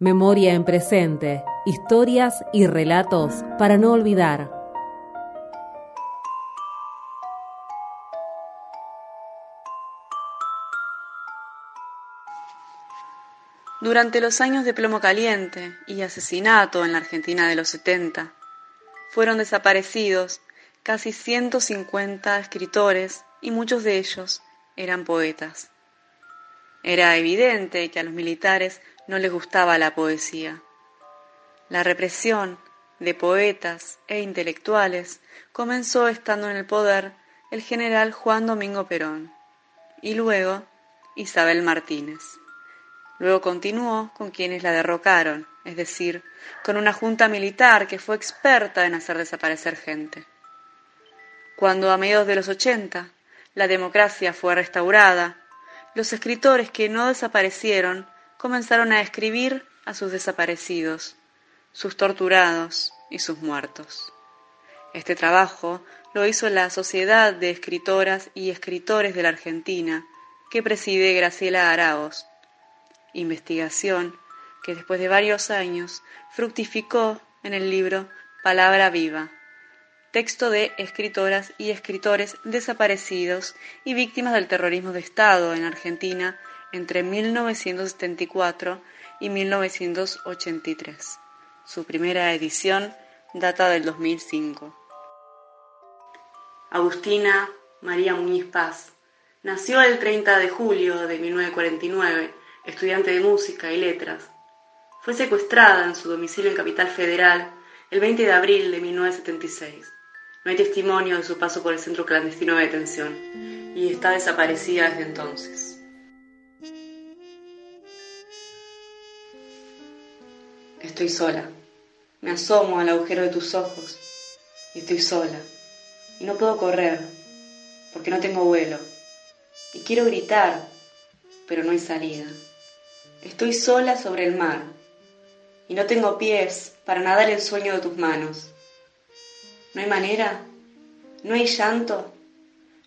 Memoria en presente, historias y relatos para no olvidar. Durante los años de plomo caliente y asesinato en la Argentina de los 70, fueron desaparecidos casi 150 escritores y muchos de ellos eran poetas. Era evidente que a los militares no les gustaba la poesía. La represión de poetas e intelectuales comenzó estando en el poder el general Juan Domingo Perón y luego Isabel Martínez. Luego continuó con quienes la derrocaron, es decir, con una junta militar que fue experta en hacer desaparecer gente. Cuando a mediados de los ochenta la democracia fue restaurada, los escritores que no desaparecieron comenzaron a escribir a sus desaparecidos, sus torturados y sus muertos. Este trabajo lo hizo la Sociedad de Escritoras y Escritores de la Argentina, que preside Graciela Araos, investigación que después de varios años fructificó en el libro Palabra Viva, texto de escritoras y escritores desaparecidos y víctimas del terrorismo de Estado en Argentina entre 1974 y 1983. Su primera edición data del 2005. Agustina María Muñiz Paz nació el 30 de julio de 1949, estudiante de música y letras. Fue secuestrada en su domicilio en Capital Federal el 20 de abril de 1976. No hay testimonio de su paso por el centro clandestino de detención y está desaparecida desde entonces. Estoy sola. Me asomo al agujero de tus ojos y estoy sola. Y no puedo correr porque no tengo vuelo. Y quiero gritar, pero no hay salida. Estoy sola sobre el mar y no tengo pies para nadar el sueño de tus manos. ¿No hay manera? ¿No hay llanto?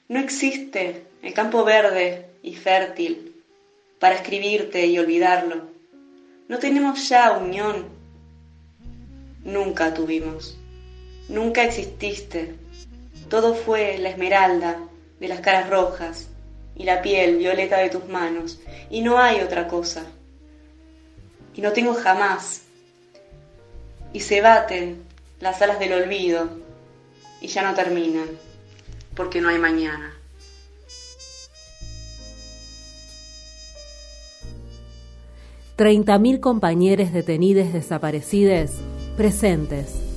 ¿No existe el campo verde y fértil para escribirte y olvidarlo? ¿No tenemos ya unión? Nunca tuvimos. Nunca exististe. Todo fue la esmeralda de las caras rojas y la piel violeta de tus manos, y no hay otra cosa. Y no tengo jamás. Y se baten las alas del olvido y ya no terminan, porque no hay mañana. Treinta mil compañeros detenidos desaparecidos presentes